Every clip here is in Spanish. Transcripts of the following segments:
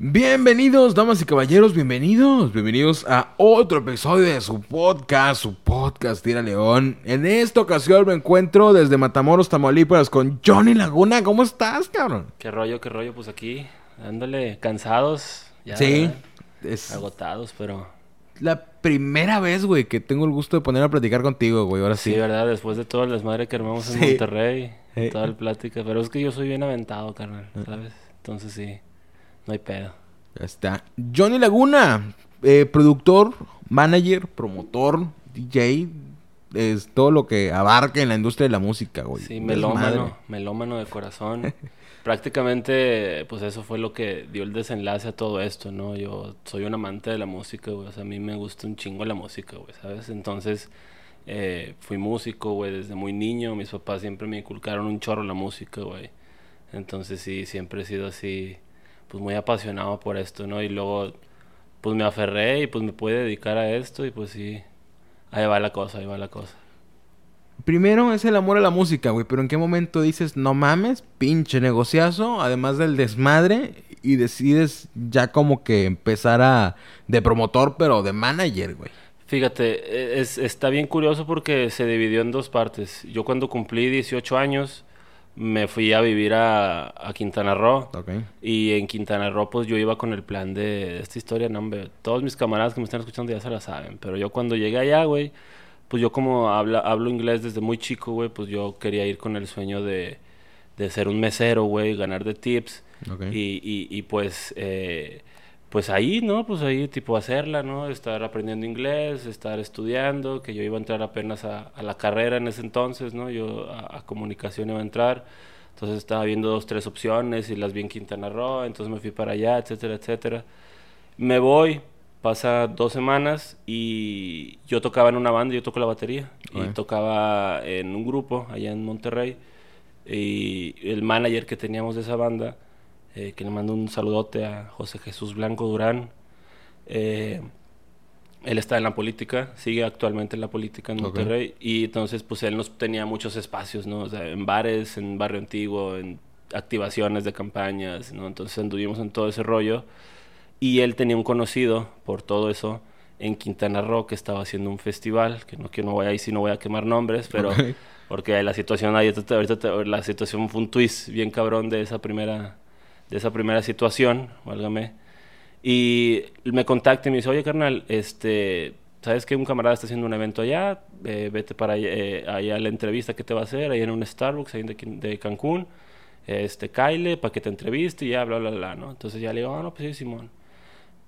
Bienvenidos, damas y caballeros, bienvenidos, bienvenidos a otro episodio de su podcast, su podcast Tira León. En esta ocasión me encuentro desde Matamoros, Tamaulipas con Johnny Laguna. ¿Cómo estás, cabrón? Qué rollo, qué rollo, pues aquí, dándole cansados, ya, sí, es agotados, pero la primera vez, güey, que tengo el gusto de poner a platicar contigo, güey, ahora sí, sí. verdad, después de todo el desmadre que armamos en Sí. Monterrey, Eh. toda la plática, pero es que yo soy bien aventado, carnal, ¿sabes? Entonces sí, no hay pedo. Ya está. Johnny Laguna, eh, productor, manager, promotor, DJ, es todo lo que abarca en la industria de la música, güey. Sí, melómano, melómano de corazón. Prácticamente, pues eso fue lo que dio el desenlace a todo esto, ¿no? Yo soy un amante de la música, güey. O sea, a mí me gusta un chingo la música, güey, ¿sabes? Entonces, eh, fui músico, güey, desde muy niño. Mis papás siempre me inculcaron un chorro la música, güey. Entonces, sí, siempre he sido así, pues muy apasionado por esto, ¿no? Y luego, pues me aferré y pues me pude dedicar a esto y pues sí, ahí va la cosa, ahí va la cosa. Primero es el amor a la música, güey, pero ¿en qué momento dices, no mames, pinche negociazo, además del desmadre, y decides ya como que empezar a, de promotor, pero de manager, güey? Fíjate, e- es, está bien curioso porque se dividió en dos partes. Yo cuando cumplí 18 años me fui a vivir a, a Quintana Roo. Ok. Y en Quintana Roo pues yo iba con el plan de, esta historia, no hombre, todos mis camaradas que me están escuchando ya se la saben. Pero yo cuando llegué allá, güey, pues yo como habla, hablo inglés desde muy chico, güey, pues yo quería ir con el sueño de, de ser un mesero, güey, ganar de tips. Y, y, y pues, eh, pues ahí, ¿no? Pues ahí, tipo, hacerla, ¿no? Estar aprendiendo inglés, estar estudiando, que yo iba a entrar apenas a, a la carrera en ese entonces, ¿no? Yo a, a comunicación iba a entrar. Entonces estaba viendo dos, tres opciones y las vi en Quintana Roo, entonces me fui para allá, etcétera, etcétera. Me voy, pasa dos semanas y yo tocaba en una banda, yo toco la batería y tocaba en un grupo allá en Monterrey y el manager que teníamos de esa banda, eh, que le mando un saludote a José Jesús Blanco Durán, eh, él está en la política, sigue actualmente en la política en. Monterrey y entonces pues él nos tenía muchos espacios, ¿no? O sea, en bares, en Barrio Antiguo, en activaciones de campañas, ¿no? Entonces anduvimos en todo ese rollo y él tenía un conocido por todo eso en Quintana Roo que estaba haciendo un festival, que no que no voy ahí sí no voy a quemar nombres, pero porque la situación ahí ahorita, ahorita la situación fue un twist bien cabrón de esa primera de esa primera situación, válgame. Y me contacta y me dice, oye, carnal, este, ¿sabes que un camarada está haciendo un evento allá? Eh, vete para allá, eh, allá a la entrevista que te va a hacer, ahí en un Starbucks, ahí de, de Cancún. Este, Kyle, para que te entreviste y ya, bla, bla, bla, ¿no? Entonces ya le digo, ah, no, pues sí, Simón.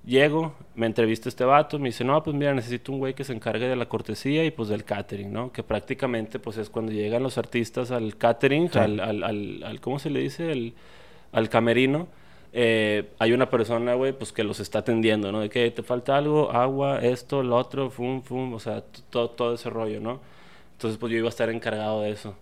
Llego, me entrevista este vato, me dice, no, pues mira, necesito un güey que se encargue de la cortesía y pues del catering, ¿no? Que prácticamente pues es cuando llegan los artistas al catering, Sí. al, al, al, al- ¿cómo se le dice? El, al camerino. eh, hay una persona, güey, pues que los está atendiendo, ¿no? De que te falta algo, agua, esto, lo otro, fum, fum, o sea, todo, todo ese rollo, ¿no? Entonces pues yo iba a estar encargado de eso.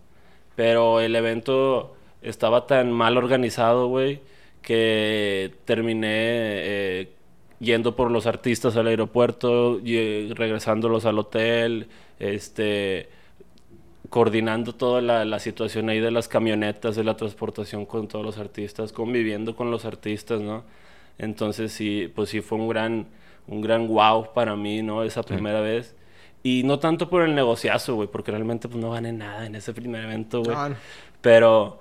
Pero el evento estaba tan mal organizado, güey, que terminé eh, yendo por los artistas al aeropuerto, y, regresándolos al hotel, este, coordinando toda la, la situación ahí de las camionetas, de la transportación con todos los artistas, conviviendo con los artistas, ¿no? Entonces sí, pues sí fue un gran, un gran wow para mí, ¿no? Esa primera vez. Y no tanto por el negociazo, güey, porque realmente pues no gané nada en ese primer evento, güey. No, no. Pero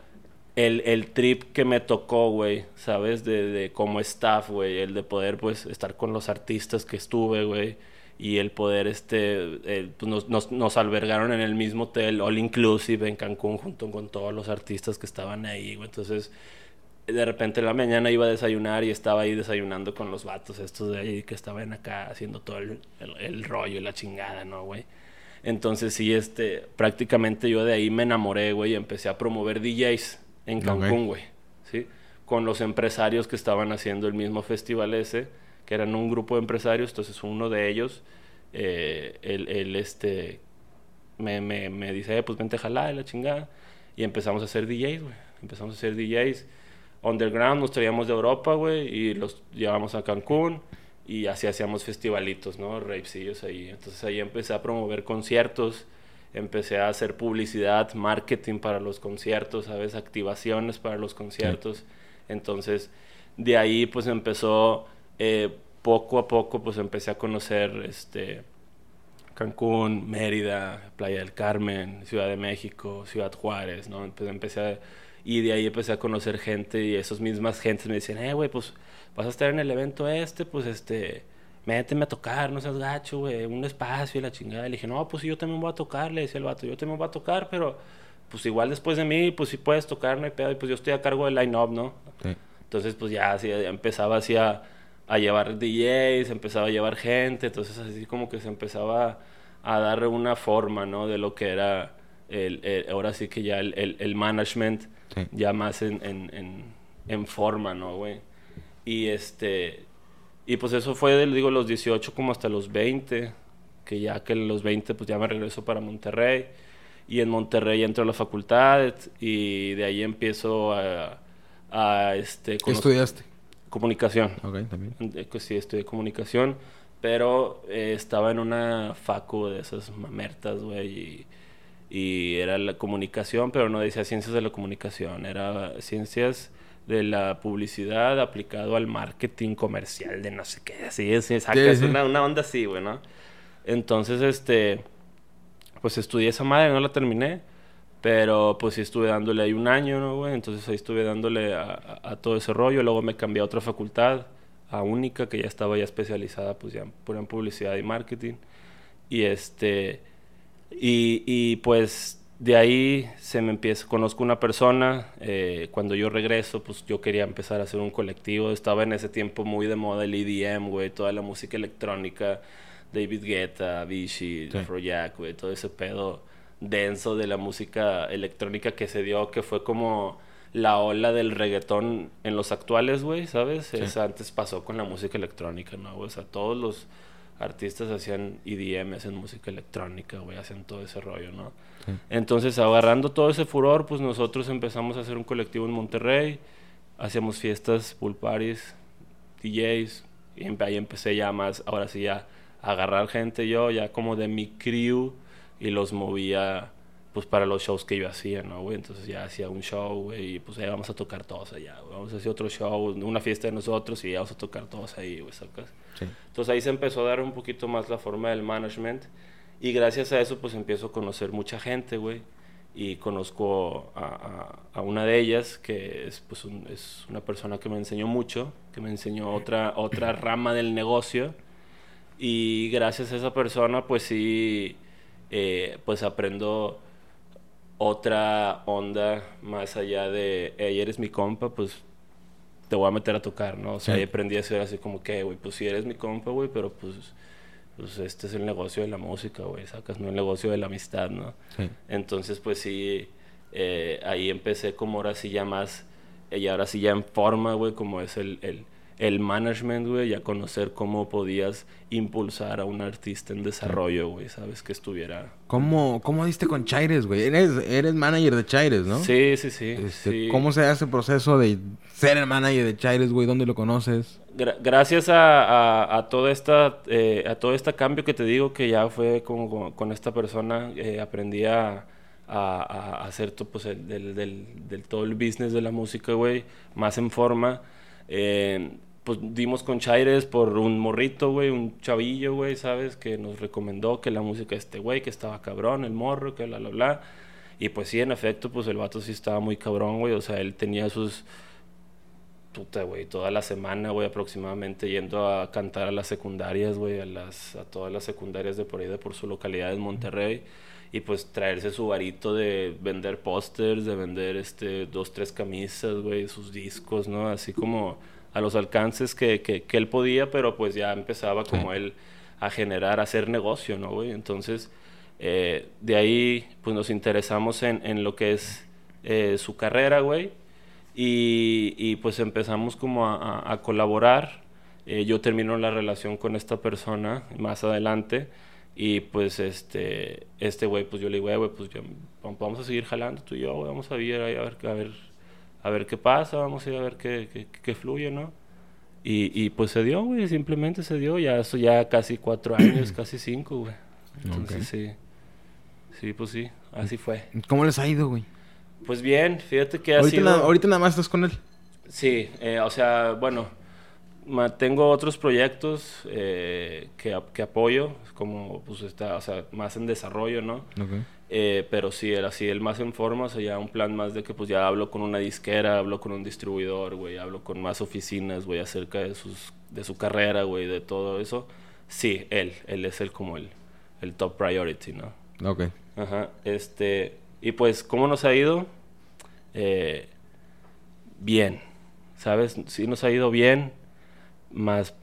el, el trip que me tocó, güey, ¿sabes? De, de como staff, güey, el de poder, pues, estar con los artistas que estuve, güey. Y el poder, este, el- pues, nos, nos, nos albergaron en el mismo hotel, all inclusive, en Cancún, junto con todos los artistas que estaban ahí, güey. Entonces, de repente en la mañana iba a desayunar y estaba ahí desayunando con los vatos estos de ahí que estaban acá haciendo todo el, el, el rollo y la chingada, ¿no, güey? Entonces sí, este, prácticamente yo de ahí me enamoré, güey, y empecé a promover DJs en. Cancún, güey, ¿sí? Con los empresarios que estaban haciendo el mismo festival ese, que eran un grupo de empresarios, entonces uno de ellos, eh, él, él, este, me, me, me dice, eh, pues vente a jalar la chingada, y empezamos a hacer DJs, güey, empezamos a hacer DJs, underground nos traíamos de Europa, güey, y los llevamos a Cancún y así hacíamos festivalitos, ¿no? Rapecillos ahí. Entonces ahí empecé a promover conciertos, empecé a hacer publicidad, marketing para los conciertos, ¿sabes? Activaciones para los conciertos. Entonces de ahí pues empezó, eh, poco a poco pues empecé a conocer este, Cancún, Mérida, Playa del Carmen, Ciudad de México, Ciudad Juárez, ¿no? Pues empecé a, y de ahí empecé a conocer gente y esas mismas gentes me decían, eh, güey, pues vas a estar en el evento este, pues este, méteme a tocar, no seas gacho, güey, un espacio y la chingada. le dije, no, pues yo también voy a tocar, le decía el vato, yo también voy a tocar, pero pues igual después de mí, pues si puedes tocar, no hay pedo, y pues yo estoy a cargo del line-up, ¿no? Sí. Entonces, pues ya, así, empezaba así a, a, llevar DJs, empezaba a llevar gente, entonces así como que se empezaba a dar una forma, ¿no? De lo que era, el, ahora sí que ya el, el, management, ya más en, en, en, forma, ¿no, güey? Y este, y pues eso fue, de, digo, los 18 como hasta los 20, que ya que los 20 pues ya me regreso para Monterrey y en Monterrey entro a la facultad y de ahí empiezo a, a este... ¿Qué estudiaste? Comunicación. Ok, también. Eh, pues sí, estudié comunicación, pero eh, estaba en una facu de esas mamertas, güey, y, y, era la comunicación, pero no decía ciencias de la comunicación, era ciencias de la publicidad aplicado al marketing comercial de no sé qué, así, es, es Una, una onda así, güey, ¿no? Entonces, este pues estudié esa madre, no la terminé. Pero pues sí estuve dándole ahí un año, ¿no, güey? Entonces ahí estuve dándole a, todo ese rollo. Luego me cambié a otra facultad, a Única, que ya estaba ya especializada pues ya en publicidad y marketing. Y este... Y, y pues de ahí se me empieza, conozco una persona, eh, cuando yo regreso, pues yo quería empezar a hacer un colectivo, estaba en ese tiempo muy de moda el EDM, güey, toda la música electrónica, David Guetta, Vichy, sí. güey, todo ese pedo denso de la música electrónica que se dio, que fue como la ola del reggaetón en los actuales, güey, ¿sabes? antes pasó con la música electrónica, ¿no? O sea, todos los artistas hacían EDM, hacían música electrónica, güey, hacían todo ese rollo, ¿no? Entonces, agarrando todo ese furor, pues nosotros empezamos a hacer un colectivo en Monterrey, hacíamos fiestas, pool parties, DJs, y ahí empecé ya más, ahora sí ya agarrar gente yo ya como de mi crew y los movía pues para los shows que yo hacía, ¿no, güey? Entonces ya hacía un show, güey, y pues ahí vamos a tocar todos allá, Vamos a hacer otro show, una fiesta de nosotros y vamos a tocar todos ahí, güey, ¿sacas? Sí. Entonces ahí se empezó a dar un poquito más la forma del management y gracias a eso pues empiezo a conocer mucha gente, güey. Y conozco a, a, una de ellas que es, pues, es una persona que me enseñó mucho, que me enseñó otra, otra rama del negocio y gracias a esa persona, pues sí, eh, pues aprendo otra onda más allá de, hey, eres mi compa, pues te voy a meter a tocar, ¿no? O sea, aprendí a ser así como que, güey, pues sí eres mi compa, güey, pero pues, pues este es el negocio de la música, güey, sacas, no el negocio de la amistad, ¿no? Entonces, pues sí, eh, ahí empecé como ahora sí ya más, y ahora sí ya en forma, güey, como es el el management, güey, y a conocer cómo podías impulsar a un artista en desarrollo, güey, ¿sabes? Que estuviera... ¿Cómo, cómo diste con Chaires, güey? Eres, eres manager de Chaires, ¿no? Sí, sí, sí, este, ¿Cómo se hace el proceso de ser el manager de Chaires, güey? ¿Dónde lo conoces? gracias a, a, toda esta, eh, a todo este cambio que te digo que ya fue con, con, esta persona, eh, aprendí a... A, hacer todo, pues, el, del, del, todo el business de la música, güey, más en forma. Eh, pues dimos con Chaires por un morrito, güey, un chavillo, güey, ¿sabes? Que nos recomendó que la música de este güey, que estaba cabrón, el morro, que bla, bla, bla. Y pues sí, en efecto, pues el vato sí estaba muy cabrón, güey. O sea, él tenía sus... Puta, güey, toda la semana, güey, aproximadamente yendo a cantar a las secundarias, güey, a, las, a todas las secundarias de por ahí, de por su localidad en Monterrey. Y pues traerse su varito de vender pósters, de vender, este, dos, tres camisas, güey, sus discos, ¿no? Así como a los alcances que, que, él podía, pero pues ya empezaba como él a generar, a hacer negocio, ¿no, güey? Entonces, eh, de ahí, pues nos interesamos en, en lo que es eh, su carrera, güey, y, y, pues empezamos como a, a, colaborar. Eh, yo termino la relación con esta persona más adelante, y pues este, este güey, pues yo le digo, güey, pues vamos a seguir jalando tú y yo, vamos a ver, a ver, a ver a ver qué pasa, vamos a ir a ver qué, qué, fluye, ¿no? Y, y, pues se dio, güey, simplemente se dio, ya eso ya casi cuatro años, casi cinco, güey. Entonces sí, sí, pues sí, así fue. ¿Cómo les ha ido, güey? Pues bien, fíjate que ha ahorita ahorita nada más estás con él. Sí, eh, o sea, bueno, tengo otros proyectos eh, que, que, apoyo, como pues está, o sea, más en desarrollo, ¿no? Eh, pero sí, el, así, el más en forma, o sea, ya un plan más de que pues ya hablo con una disquera, hablo con un distribuidor, güey, hablo con más oficinas, güey, acerca de, sus, de su carrera, güey, de todo eso. Sí, él, él es el como el, el top priority, ¿no? Ok. Ajá, este, y pues, ¿cómo nos ha ido? Eh, bien, ¿sabes? Sí nos ha ido bien más...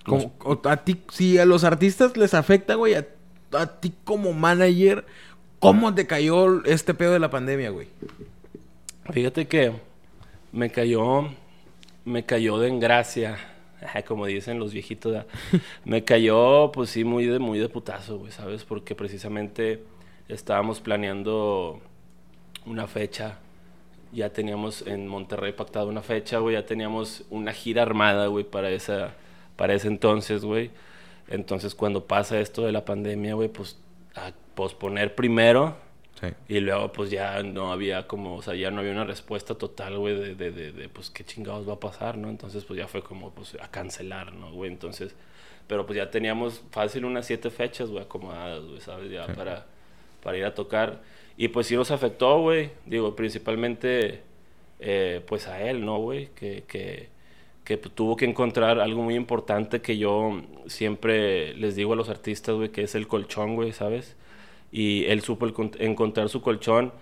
a ti, si a los artistas les afecta, güey, a, ti como manager, ¿cómo te cayó este pedo de la pandemia, güey? Fíjate que me cayó, me cayó de engracia, como dicen los viejitos, me cayó, pues sí, muy de, muy de putazo, güey, ¿sabes? Porque precisamente estábamos planeando una fecha ya teníamos en Monterrey pactado una fecha, güey, ya teníamos una gira armada, güey, para esa, para ese entonces, güey. Entonces, cuando pasa esto de la pandemia, güey, pues a posponer primero. Sí. Y luego, pues ya no había como, o sea, ya no había una respuesta total, güey, de, de, de, de, pues qué chingados va a pasar, ¿no? Entonces, pues ya fue como, pues a cancelar, ¿no, güey? Entonces, pero pues ya teníamos fácil unas siete fechas, güey, acomodadas, güey, ¿sabes? Ya para, para ir a tocar. Y pues sí nos afectó, güey. Digo, principalmente, eh, pues a él, ¿no, güey? Que, que, que tuvo que encontrar algo muy importante que yo siempre les digo a los artistas, güey, que es el colchón, güey, ¿sabes? Y él supo encontrar su colchón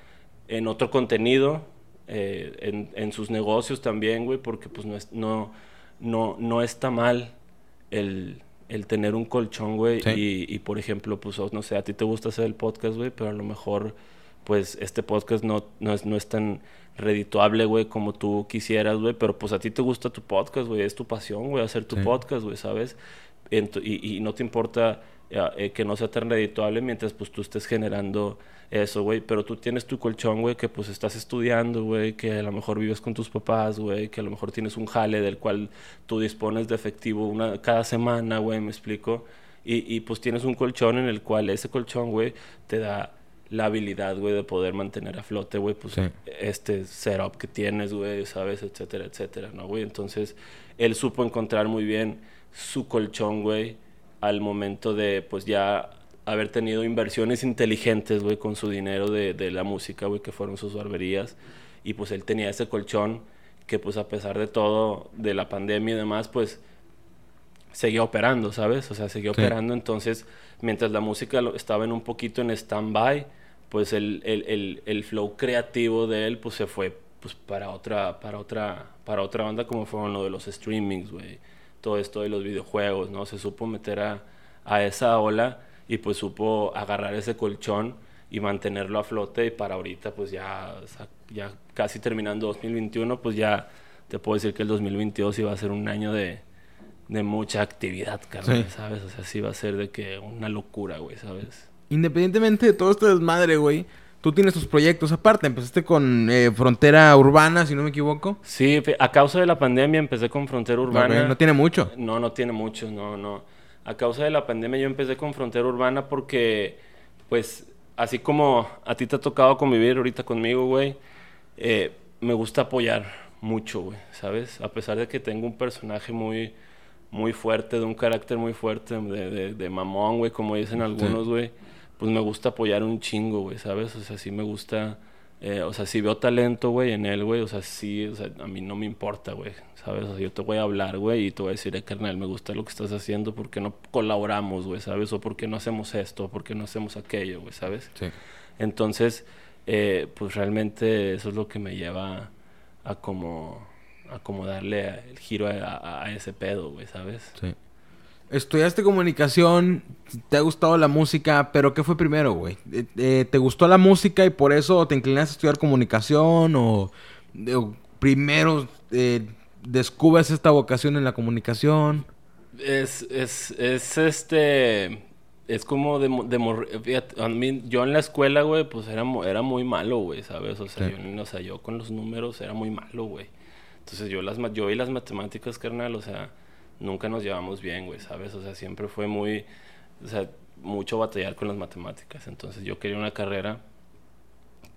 en otro contenido, eh, en, en, sus negocios también, güey, porque pues no, es, no, no, no está mal el, el tener un colchón, güey. Y, y, por ejemplo, pues, no sé, a ti te gusta hacer el podcast, güey, pero a lo mejor, pues, este podcast no, no, es, no es tan redituable, güey, como tú quisieras, güey, pero pues a ti te gusta tu podcast, güey, es tu pasión, güey, hacer tu podcast, güey, ¿sabes? y, y, no te importa eh, que no sea tan redituable mientras pues tú estés generando eso, güey, pero tú tienes tu colchón, güey, que pues estás estudiando, güey, que a lo mejor vives con tus papás, güey, que a lo mejor tienes un jale del cual tú dispones de efectivo una, cada semana, güey, me explico, y, y pues tienes un colchón en el cual ese colchón, güey, te da la habilidad, güey, de poder mantener a flote, güey, pues este setup que tienes, güey, sabes, etcétera, etcétera, ¿no, güey? Entonces, él supo encontrar muy bien su colchón, güey, al momento de, pues ya haber tenido inversiones inteligentes, güey, con su dinero de, de la música, güey, que fueron sus barberías. Y pues él tenía ese colchón que, pues a pesar de todo, de la pandemia y demás, pues seguía operando, ¿sabes? O sea, seguía operando. Entonces, mientras la música estaba en un poquito en stand-by, pues el, el, el, el, flow creativo de él pues se fue pues para otra para otra para otra banda como fue lo de los streamings güey todo esto de los videojuegos no se supo meter a, a esa ola y pues supo agarrar ese colchón y mantenerlo a flote y para ahorita pues ya ya casi terminando 2021 pues ya te puedo decir que el 2022 iba a ser un año de, de mucha actividad, carnal, ¿sabes? O sea, sí va a ser de que una locura, güey, ¿sabes? Independientemente de todo esto desmadre, güey, tú tienes tus proyectos aparte. Empezaste con eh, Frontera Urbana, si no me equivoco. Sí, a causa de la pandemia empecé con Frontera Urbana. no tiene mucho. No, no tiene mucho, no, no. A causa de la pandemia yo empecé con Frontera Urbana porque, pues, así como a ti te ha tocado convivir ahorita conmigo, güey, eh, me gusta apoyar mucho, güey, ¿sabes? A pesar de que tengo un personaje muy, muy fuerte, de un carácter muy fuerte, de, de, mamón, güey, como dicen algunos, güey pues me gusta apoyar un chingo, güey, ¿sabes? O sea, sí me gusta, eh, o sea, si veo talento, güey, en él, güey, o sea, sí, o sea, a mí no me importa, güey, ¿sabes? O sea, yo te voy a hablar, güey, y te voy a decir, eh, carnal, me gusta lo que estás haciendo, ¿por qué no colaboramos, güey, ¿sabes? O por qué no hacemos esto, por qué no hacemos aquello, güey, ¿sabes? Sí. Entonces, eh, pues realmente eso es lo que me lleva a como, a como darle el giro a, a ese pedo, güey, ¿sabes? Sí. Estudiaste comunicación, te ha gustado la música, pero ¿qué fue primero, güey? Eh, eh, ¿Te gustó la música y por eso te inclinaste a estudiar comunicación? ¿O, primero eh, descubres esta vocación en la comunicación? Es, es, es este... Es como de, de a mí, yo en la escuela, güey, pues era, era muy malo, güey, ¿sabes? O sea, yo, o sea, yo con los números era muy malo, güey. Entonces yo, las, yo y las matemáticas, carnal, o sea nunca nos llevamos bien, güey, ¿sabes? O sea, siempre fue muy, o sea, mucho batallar con las matemáticas. Entonces yo quería una carrera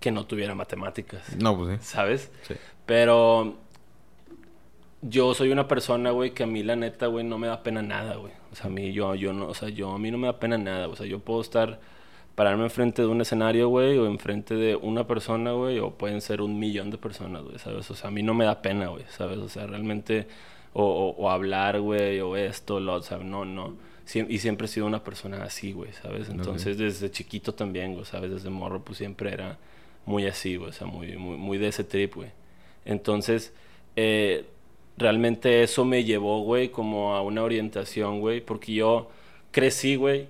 que no tuviera matemáticas. No, pues sí. ¿Sabes? Sí. Pero yo soy una persona, güey, que a mí la neta, güey, no me da pena nada, güey. O sea, a mí, yo, yo no, o sea, yo, a mí no me da pena nada, o sea, yo puedo estar, pararme enfrente de un escenario, güey, o enfrente de una persona, güey, o pueden ser un millón de personas, güey, ¿sabes? O sea, a mí no me da pena, güey, ¿sabes? O sea, realmente, o, o, hablar, güey, o esto, lo, o sea, no, no. y siempre he sido una persona así, güey, ¿sabes? Entonces, desde chiquito también, güey, ¿sabes? Desde morro, pues siempre era muy así, güey, o sea, muy, muy, muy de ese trip, güey. Entonces, eh, realmente eso me llevó, güey, como a una orientación, güey, porque yo crecí, güey,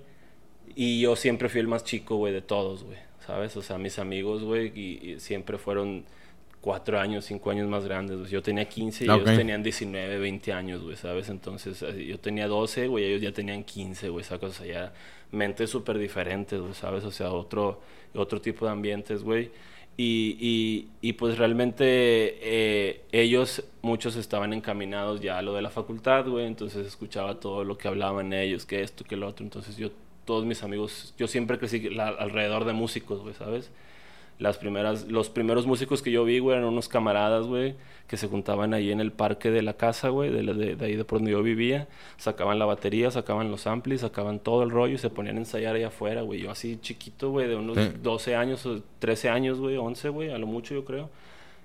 y yo siempre fui el más chico, güey, de todos, güey, ¿sabes? O sea, mis amigos, güey, y, siempre fueron cuatro años, cinco años más grandes. Yo tenía 15 y ellos tenían 19, 20 años, güey, ¿sabes? Entonces, yo tenía 12, güey, ellos ya tenían 15, güey, ¿sabes? O sea, ya mentes súper diferentes, güey, ¿sabes? O sea, otro, otro tipo de ambientes, güey. Y, y, y, pues realmente eh, ellos, muchos estaban encaminados ya a lo de la facultad, güey, entonces escuchaba todo lo que hablaban ellos, que esto, que lo otro, entonces yo, todos mis amigos, yo siempre crecí alrededor de músicos, güey, ¿sabes? Las primeras, los primeros músicos que yo vi, güey, eran unos camaradas, güey, que se juntaban ahí en el parque de la casa, güey, de, de, de, ahí de por donde yo vivía. Sacaban la batería, sacaban los amplis, sacaban todo el rollo y se ponían a ensayar ahí afuera, güey. Yo así chiquito, güey, de unos 12 años o 13 años, güey, 11, güey, a lo mucho yo creo.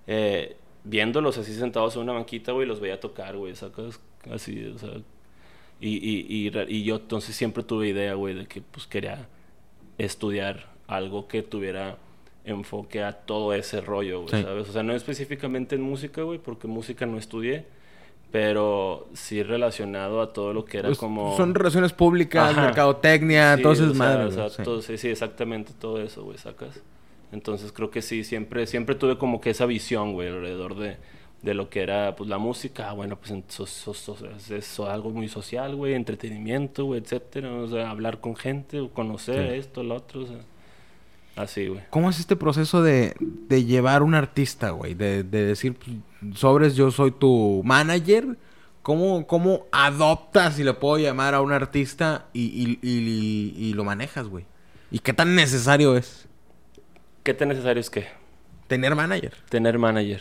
Eh, viéndolos así sentados en una banquita, güey, los veía tocar, güey, sacas así, o sea. Y, y, y, y yo entonces siempre tuve idea, güey, de que pues quería estudiar algo que tuviera enfoque a todo ese rollo, güey, ¿sabes? O sea, no específicamente en música, güey, porque música no estudié, pero sí relacionado a todo lo que era pues, como... Son relaciones públicas, mercadotecnia, sí, todo eso es madre. O sea, sí. sí, exactamente todo eso, güey, sacas. Entonces creo que sí, siempre, siempre tuve como que esa visión, güey, alrededor de, de lo que era pues la música, ah, bueno, pues es algo muy social, güey, entretenimiento, güey, etcétera, o sea, hablar con gente, conocer esto, lo otro, o sea. Así, güey. ¿Cómo es este proceso de, de llevar un artista, güey? De, de, decir, pues, sobres, yo soy tu manager. ¿Cómo, ¿Cómo adoptas, si le puedo llamar, a un artista y, y, y, lo manejas, güey? ¿Y qué tan necesario es? ¿Qué tan necesario es qué? Tener manager. Tener manager.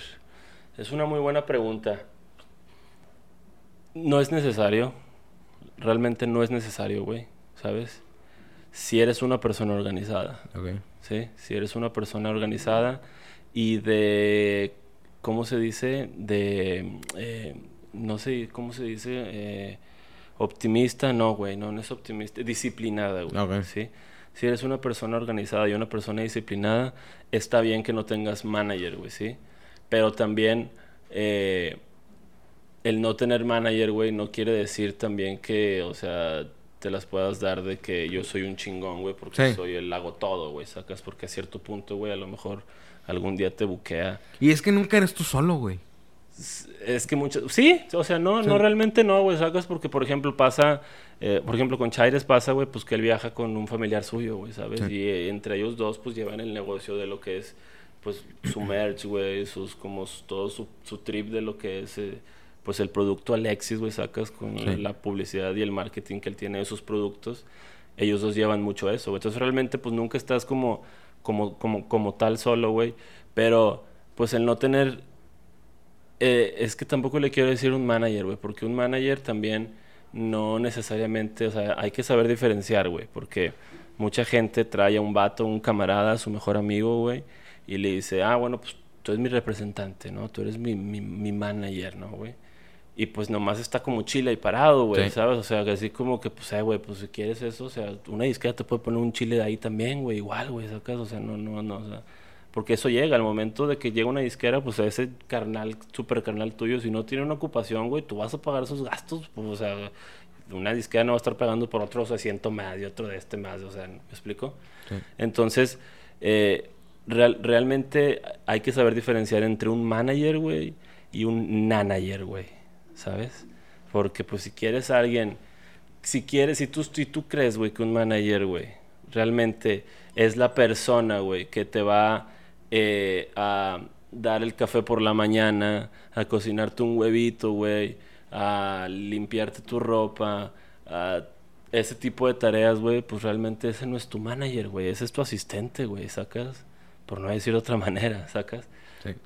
Es una muy buena pregunta. No es necesario. Realmente no es necesario, güey. ¿Sabes? Si eres una persona organizada. Okay. ¿Sí? Si eres una persona organizada y de, ¿cómo se dice? De, eh, no sé, ¿cómo se dice? Eh, optimista, no, güey, no, no es optimista, disciplinada, güey, ¿sí? Si eres una persona organizada y una persona disciplinada, está bien que no tengas manager, güey, ¿sí? Pero también eh, el no tener manager, güey, no quiere decir también que, o sea, te las puedas dar de que yo soy un chingón, güey, porque soy el hago todo, güey, sacas, porque a cierto punto, güey, a lo mejor algún día te buquea. Y es que nunca eres tú solo, güey. Es que mucho... Sí, o sea, no, no realmente no, güey, sacas, porque, por ejemplo, pasa, eh, por ejemplo, con Chaires pasa, güey, pues que él viaja con un familiar suyo, güey, ¿sabes? Y eh, entre ellos dos, pues llevan el negocio de lo que es, pues, su merch, güey, sus, como, todo su, su trip de lo que es... Eh, pues el producto Alexis, güey, sacas con la publicidad y el marketing que él tiene de sus productos, ellos dos llevan mucho eso, Entonces realmente pues nunca estás como, como, como, como tal solo, güey. Pero pues el no tener... Eh, es que tampoco le quiero decir un manager, güey, porque un manager también no necesariamente, o sea, hay que saber diferenciar, güey, porque mucha gente trae a un vato, un camarada, su mejor amigo, güey, y le dice, ah, bueno, pues tú eres mi representante, ¿no? Tú eres mi, mi, mi manager, ¿no, güey? Y pues nomás está como chile y parado, güey, ¿sabes? O sea, así como que, pues, eh, güey, pues si quieres eso, o sea, una disquera te puede poner un chile de ahí también, güey, igual, güey, ¿sacas? O sea, no, no, no, o sea, porque eso llega, al momento de que llega una disquera, pues a ese carnal, super carnal tuyo, si no tiene una ocupación, güey, tú vas a pagar esos gastos, pues, o sea, una disquera no va a estar pagando por otro asiento más y otro de este más, o sea, ¿me explico? Entonces, eh, real, realmente hay que saber diferenciar entre un manager, güey, y un nanager, güey. ¿Sabes? Porque pues si quieres a alguien, si quieres, si tú, si tú crees, güey, que un manager, güey, realmente es la persona, güey, que te va eh, a dar el café por la mañana, a cocinarte un huevito, güey, a limpiarte tu ropa, a ese tipo de tareas, güey, pues realmente ese no es tu manager, güey, ese es tu asistente, güey, sacas, por no decir otra manera, sacas.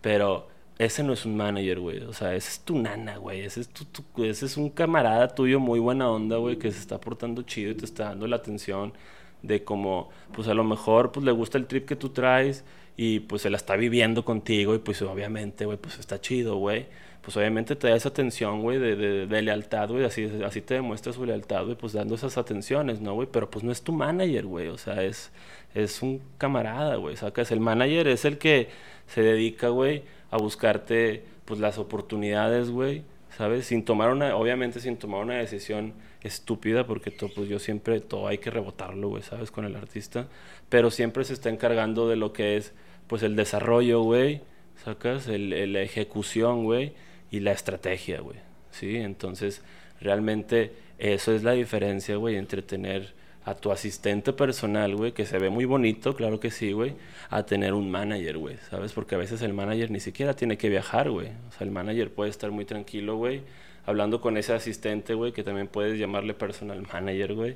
Pero ese no es un manager, güey. O sea, ese es tu nana, güey. Ese es, tu, ese es un camarada tuyo muy buena onda, güey, que se está portando chido y te está dando la atención de como, pues a lo mejor, pues le gusta el trip que tú traes y pues se la está viviendo contigo y pues obviamente, güey, pues está chido, güey. Pues obviamente te da esa atención, güey, de, de, de lealtad, güey. Así, así te demuestra su lealtad, güey, pues dando esas atenciones, ¿no, güey? Pero pues no es tu manager, güey. O sea, es, es un camarada, güey. Sacas, el manager es el que se dedica, güey, a buscarte, pues las oportunidades, güey. ¿Sabes? Sin tomar una, obviamente sin tomar una decisión estúpida, porque to- pues yo siempre todo hay que rebotarlo, güey, ¿sabes? Con el artista. Pero siempre se está encargando de lo que es, pues el desarrollo, güey. ¿Sacas? El- la ejecución, güey. Y la estrategia, güey. ¿Sí? Entonces, realmente eso es la diferencia, güey, entre tener a tu asistente personal, güey, que se ve muy bonito, claro que sí, güey, a tener un manager, güey, ¿sabes? Porque a veces el manager ni siquiera tiene que viajar, güey. O sea, el manager puede estar muy tranquilo, güey, hablando con ese asistente, güey, que también puedes llamarle personal manager, güey.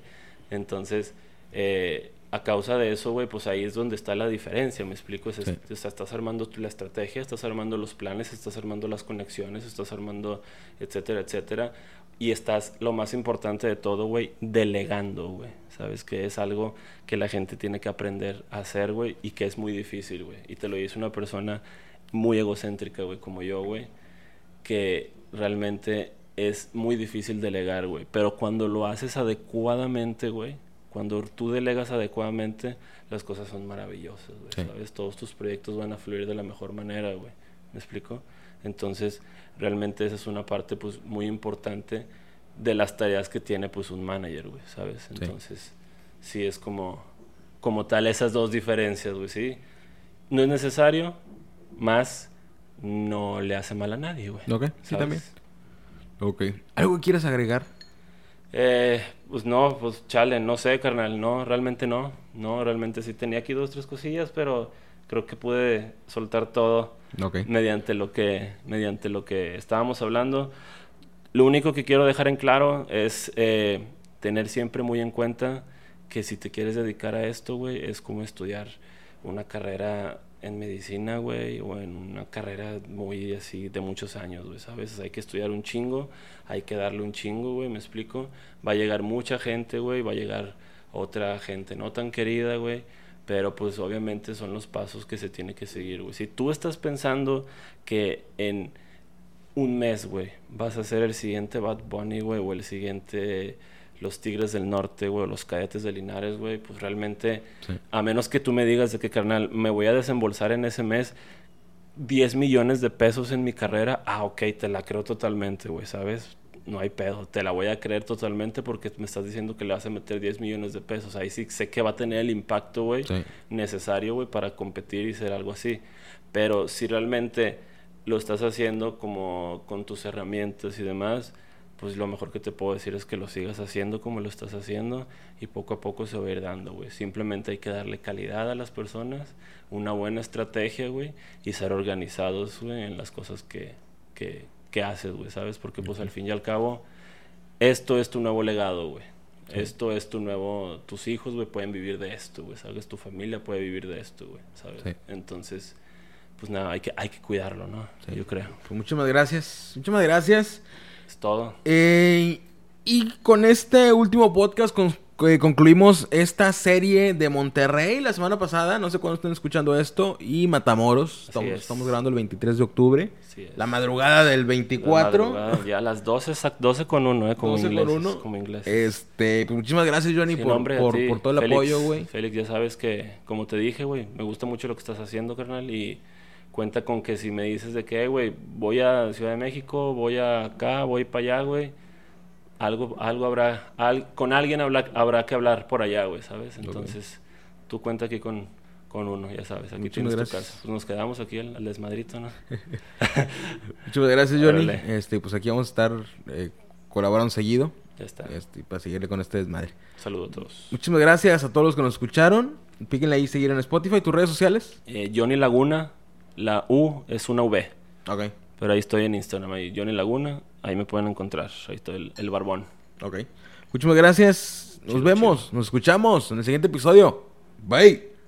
Entonces, eh, a causa de eso, güey, pues ahí es donde está la diferencia, ¿me explico? Es- Sí. o sea, estás armando la estrategia, estás armando los planes, estás armando las conexiones, estás armando, etcétera, etcétera. Y estás, lo más importante de todo, güey, delegando, güey. ¿Sabes? Que es algo que la gente tiene que aprender a hacer, güey, y que es muy difícil, güey. Y te lo dice una persona muy egocéntrica, güey, como yo, güey, que realmente es muy difícil delegar, güey. Pero cuando lo haces adecuadamente, güey, cuando tú delegas adecuadamente, las cosas son maravillosas, güey, Sí. ¿sabes? Todos tus proyectos van a fluir de la mejor manera, güey. ¿Me explico? Entonces, realmente esa es una parte, pues, muy importante de las tareas que tiene, pues, un manager, güey, ¿sabes? Sí. Entonces, sí es como, como tal esas dos diferencias, güey, ¿sí? No es necesario, más no le hace mal a nadie, güey. Ok, sí, ¿sabes? también. Ok. ¿Algo que quieras agregar? Eh, pues no, pues chale, no sé, carnal, no, realmente no, no, realmente sí tenía aquí dos, tres cosillas, pero creo que pude soltar todo Ok. mediante lo que, mediante lo que estábamos hablando. Lo único que quiero dejar en claro es eh, tener siempre muy en cuenta que si te quieres dedicar a esto, güey, es como estudiar una carrera en medicina, güey, o en una carrera muy así de muchos años, güey, ¿sabes? Hay que estudiar un chingo, hay que darle un chingo, güey, ¿me explico? Va a llegar mucha gente, güey, va a llegar otra gente no tan querida, güey, pero pues obviamente son los pasos que se tiene que seguir, güey. Si tú estás pensando que en un mes, güey, vas a ser el siguiente Bad Bunny, güey, o el siguiente Los Tigres del Norte, güey, o los Cadetes de Linares, güey, pues realmente, Sí. a menos que tú me digas de que, carnal, me voy a desembolsar en ese mes 10 millones de pesos en mi carrera, ah, ok, te la creo totalmente, güey, ¿sabes? No hay pedo, te la voy a creer totalmente porque me estás diciendo que le vas a meter 10 millones de pesos. Ahí sí sé que va a tener el impacto, güey, Sí. necesario, güey, para competir y ser algo así. Pero si realmente lo estás haciendo como con tus herramientas y demás, pues lo mejor que te puedo decir es que lo sigas haciendo como lo estás haciendo y poco a poco se va a ir dando, güey. Simplemente hay que darle calidad a las personas, una buena estrategia, güey, y ser organizados, güey, en las cosas que, que, que haces, güey, ¿sabes? Porque pues al fin y al cabo, esto es tu nuevo legado, güey. Sí. Esto es tu nuevo, tus hijos, güey, pueden vivir de esto, güey, ¿sabes? Tu familia puede vivir de esto, güey, ¿sabes? Sí. Entonces, pues nada, hay que, hay que cuidarlo, ¿no? Sí. Yo creo. Pues muchísimas gracias. Muchísimas gracias. Es todo. Eh, y con este último podcast con- concluimos esta serie de Monterrey la semana pasada. No sé cuándo estén escuchando esto. Y Matamoros. Estamos, es. estamos grabando el 23 de octubre. La madrugada del La 24. madrugada, Ya a las 12, exact- 12 con 1, ¿eh? Como 12 inglés. con uno. Como inglés. Este, pues muchísimas gracias, Johnny, Sí, por, hombre, todo el Félix. apoyo, güey. Félix, ya sabes que, como te dije, güey, me gusta mucho lo que estás haciendo, carnal, y cuenta con que si me dices de que, "Eh, güey, voy a Ciudad de México, voy a acá, voy para allá, güey, algo, algo habrá, al- con alguien habla- habrá que hablar por allá, güey, ¿sabes? Entonces, tú cuenta aquí con, con uno, ya sabes, aquí Muchísimas tienes tu gracias. casa. Pues nos quedamos aquí al, al desmadrito, ¿no? Muchas gracias, Johnny. Órale. Este, pues aquí vamos a estar eh, colaborando seguido. Ya está. Este, para seguirle con este desmadre. Saludo a todos. Muchísimas gracias a todos los que nos escucharon. Píquenle ahí seguir en Spotify, tus redes sociales. Eh, Johnny Laguna, la U es una V. Ok, Pero ahí estoy en Instagram, ahí Johnny Laguna, ahí me pueden encontrar, ahí estoy el, el barbón. ok. Muchísimas gracias. Nos Chido, vemos, nos escuchamos en el siguiente episodio. Bye.